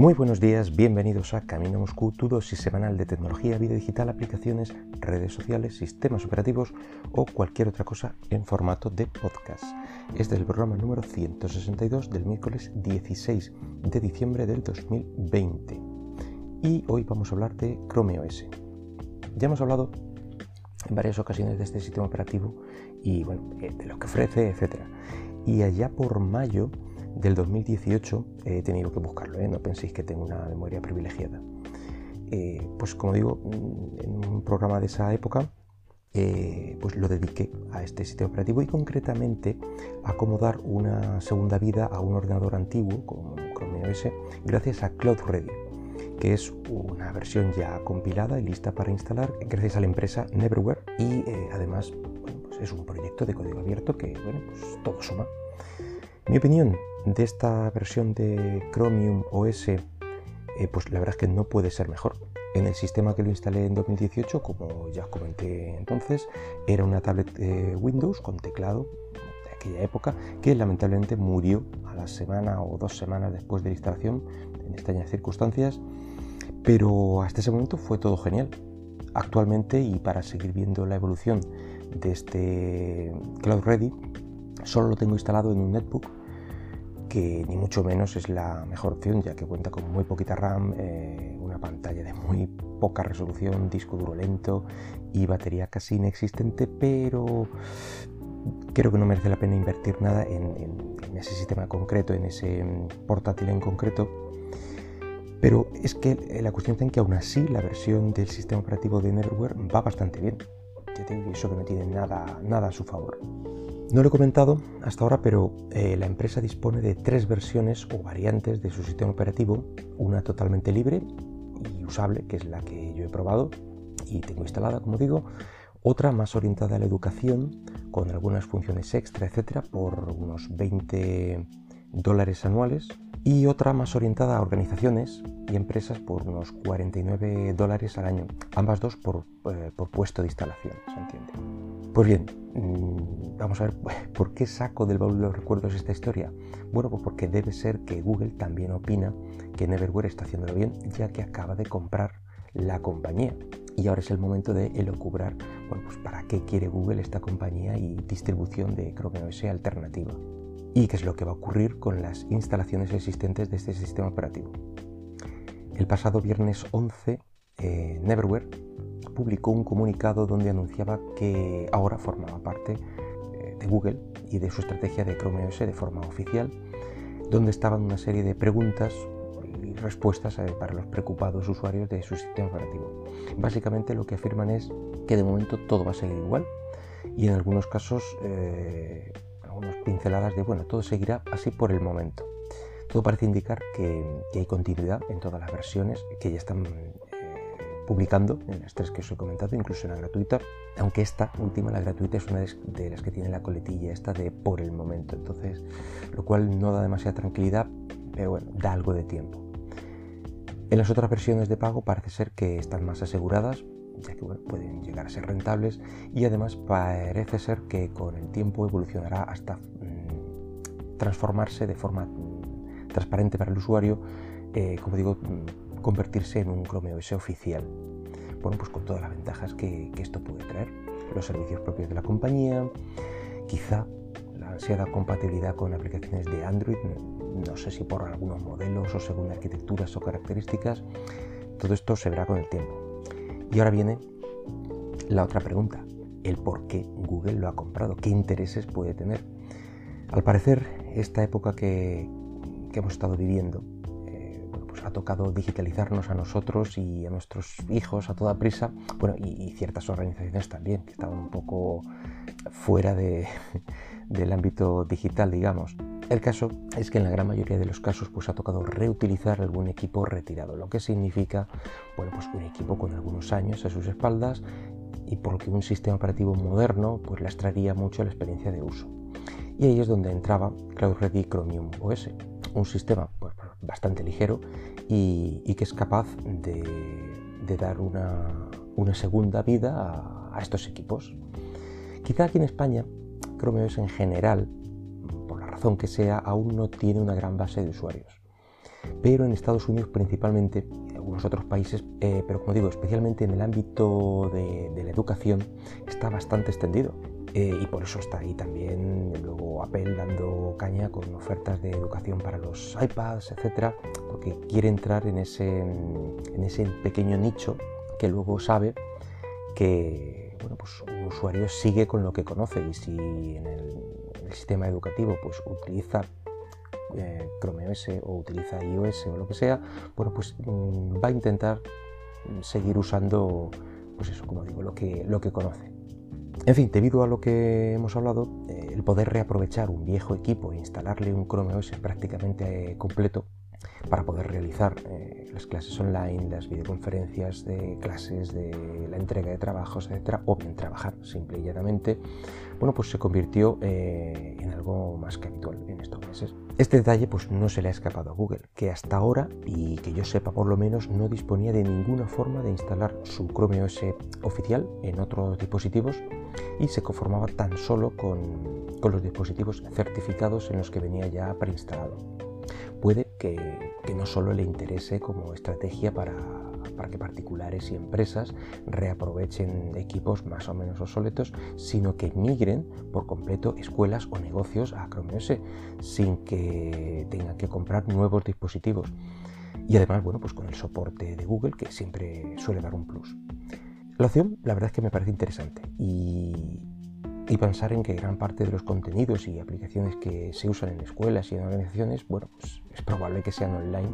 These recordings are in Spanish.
Muy buenos días, bienvenidos a Camino Moscú, tu dosis semanal de tecnología, vida digital, aplicaciones, redes sociales, sistemas operativos o cualquier otra cosa en formato de podcast. Este es el programa número 162 del miércoles 16 de diciembre del 2020. Y hoy vamos a hablar de Chrome OS. Ya hemos hablado en varias ocasiones de este sistema operativo y bueno, eh, de lo que ofrece, etc. Y allá por mayo del 2018 he tenido que buscarlo, ¿eh? no penséis que tengo una memoria privilegiada. Eh, pues como digo, mm, en un programa de esa época, eh, pues lo dediqué a este sistema operativo y concretamente a cómo dar una segunda vida a un ordenador antiguo como Chrome OS gracias a Cloud Ready, que es una versión ya compilada y lista para instalar gracias a la empresa Neverware y además pues es un proyecto de código abierto que bueno, pues todo suma. Mi opinión de esta versión de Chromium OS, eh, pues la verdad es que no puede ser mejor. En el sistema que lo instalé en 2018, como ya comenté entonces, era una tablet eh, Windows con teclado de aquella época que lamentablemente murió a la semana o dos semanas después de la instalación en extrañas circunstancias, pero hasta ese momento fue todo genial. Actualmente y para seguir viendo la evolución de este Cloud Ready, solo lo tengo instalado en un netbook que ni mucho menos es la mejor opción, ya que cuenta con muy poquita RAM, eh, una pantalla de muy poca resolución, disco duro lento y batería casi inexistente, pero creo que no merece la pena invertir nada en, ese sistema concreto, en ese mm, portátil en concreto. Pero es que la cuestión está en que aún así la versión del sistema operativo de Neverware va bastante bien. Ya tengo eso que no tiene nada, nada a su favor. No lo he comentado hasta ahora, pero eh, la empresa dispone de tres versiones o variantes de su sistema operativo, una totalmente libre y usable, que es la que yo he probado y tengo instalada, como digo, otra más orientada a la educación, con algunas funciones extra, etcétera, por unos 20 dólares anuales, y otra más orientada a organizaciones y empresas por unos 49 dólares al año, ambas dos por, eh, por puesto de instalación, ¿se entiende? Pues bien, mm, vamos a ver por qué saco del baúl de los recuerdos esta historia. Bueno, pues porque debe ser que Google también opina que Neverware está haciéndolo bien, ya que acaba de comprar la compañía. Y ahora es el momento de elocubrar, pues para qué quiere Google esta compañía y distribución de Chrome OS alternativa. Y qué es lo que va a ocurrir con las instalaciones existentes de este sistema operativo. El pasado viernes 11, eh, Neverware publicó un comunicado donde anunciaba que ahora formaba parte eh, de Google y de su estrategia de Chrome OS de forma oficial, donde estaban una serie de preguntas y respuestas eh, para los preocupados usuarios de su sistema operativo. Básicamente lo que afirman es que de momento todo va a seguir igual y en algunos casos eh, pinceladas de bueno, todo seguirá así por el momento. Todo parece indicar que, hay continuidad en todas las versiones que ya están publicando en las tres que os he comentado, incluso en la gratuita, aunque esta última, la gratuita, es una de las que tiene la coletilla esta de por el momento, entonces, lo cual no da demasiada tranquilidad, pero bueno, da algo de tiempo. En las otras versiones de pago parece ser que están más aseguradas, ya que pueden llegar a ser rentables y además parece ser que con el tiempo evolucionará hasta mm, transformarse de forma mm, transparente para el usuario, eh, como digo, mm, convertirse en un Chrome OS oficial. Bueno, pues con todas las ventajas que, esto puede traer. Los servicios propios de la compañía, quizá la ansiada compatibilidad con aplicaciones de Android, no sé si por algunos modelos o según arquitecturas o características, todo esto se verá con el tiempo. Y ahora viene la otra pregunta, el por qué Google lo ha comprado, qué intereses puede tener. Al parecer, esta época que, hemos estado viviendo ha tocado digitalizarnos a nosotros y a nuestros hijos a toda prisa, bueno, y, ciertas organizaciones también, que estaban un poco fuera de, del ámbito digital, digamos. El caso es que en la gran mayoría de los casos pues ha tocado reutilizar algún equipo retirado, lo que significa, bueno, pues un equipo con algunos años a sus espaldas y por lo que un sistema operativo moderno pues les traería mucho la experiencia de uso. Y ahí es donde entraba Cloud Ready Chromium OS, un sistema pues, bastante ligero y, que es capaz de, dar una, segunda vida a, estos equipos. Quizá aquí en España, Chrome OS en general, por la razón que sea, aún no tiene una gran base de usuarios. pero en Estados Unidos principalmente, en algunos otros países, eh, pero como digo, especialmente en el ámbito de, la educación, está bastante extendido. Eh, y por eso está ahí también luego Apple dando caña con ofertas de educación para los iPads, etcétera, porque quiere entrar en ese, en ese pequeño nicho que luego sabe que bueno, pues un usuario sigue con lo que conoce y si en el, sistema educativo pues utiliza eh, Chrome OS o utiliza iOS o lo que sea, bueno, pues mm, va a intentar seguir usando, pues eso, como digo, lo que, lo que conoce. En fin, debido a lo que hemos hablado, eh, el poder reaprovechar un viejo equipo e instalarle un Chrome OS prácticamente completo para poder realizar eh, las clases online, las videoconferencias de clases, de la entrega de trabajos, etcétera, o bien trabajar simple y llanamente, bueno, pues se convirtió eh, en algo más que habitual en estos meses. Este detalle pues no se le ha escapado a Google, que hasta ahora, y que yo sepa por lo menos, no disponía de ninguna forma de instalar su Chrome OS oficial en otros dispositivos y se conformaba tan solo con, con los dispositivos certificados en los que venía ya preinstalado puede que, no solo le interese como estrategia para, que particulares y empresas reaprovechen equipos más o menos obsoletos, sino que migren por completo escuelas o negocios a Chrome OS sin que tengan que comprar nuevos dispositivos. Y además, bueno, pues con el soporte de Google, que siempre suele dar un plus. La opción, la verdad es que me parece interesante y, y pensar en que gran parte de los contenidos y aplicaciones que se usan en escuelas y en organizaciones, bueno, pues es probable que sean online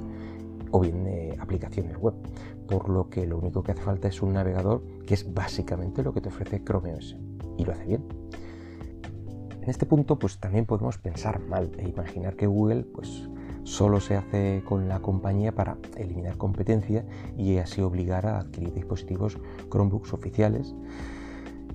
o bien eh, aplicaciones web, por lo que lo único que hace falta es un navegador que es básicamente lo que te ofrece Chrome OS y lo hace bien. En este punto, pues también podemos pensar mal e imaginar que Google, pues solo se hace con la compañía para eliminar competencia y así obligar a adquirir dispositivos Chromebooks oficiales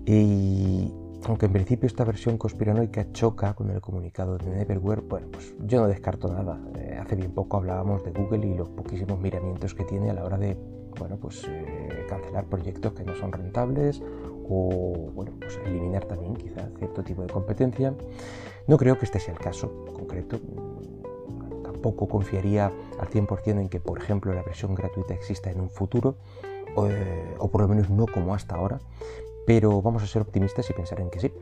y, aunque en principio esta versión conspiranoica choca con el comunicado de Neverware, bueno, pues yo no descarto nada. Hace bien poco hablábamos de Google y los poquísimos miramientos que tiene a la hora de, bueno, pues eh, cancelar proyectos que no son rentables o, bueno, pues eliminar también quizá cierto tipo de competencia. No creo que este sea el caso concreto. Tampoco confiaría al 100% en que, por ejemplo, la versión gratuita exista en un futuro, eh, o por lo menos no como hasta ahora, pero vamos a ser optimistas y pensar en que sí.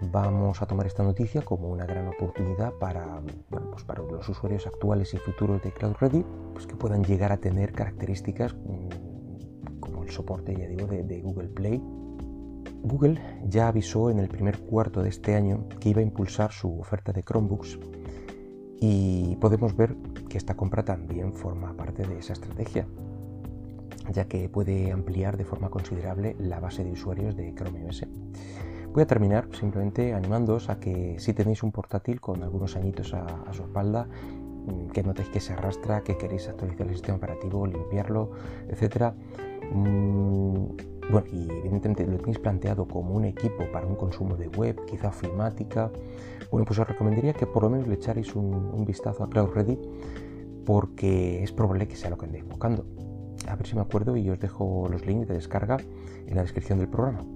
Vamos a tomar esta noticia como una gran oportunidad para, pues para los usuarios actuales y futuros de Cloud Ready, pues que puedan llegar a tener características mm, como el soporte, ya digo, de, de Google Play. Google ya avisó en el primer cuarto de este año que iba a impulsar su oferta de Chromebooks y podemos ver que esta compra también forma parte de esa estrategia ya que puede ampliar de forma considerable la base de usuarios de Chrome OS. Voy a terminar simplemente animándoos a que si tenéis un portátil con algunos añitos a, su espalda, mm, que notéis que se arrastra, que queréis actualizar el sistema operativo, limpiarlo, etc. Mm, bueno, y evidentemente lo tenéis planteado como un equipo para un consumo de web, quizá ofimática, bueno, pues os recomendaría que por lo menos le echarais un, un vistazo a Cloud Ready porque es probable que sea lo que andéis buscando a ver si me acuerdo y os dejo los links de descarga en la descripción del programa.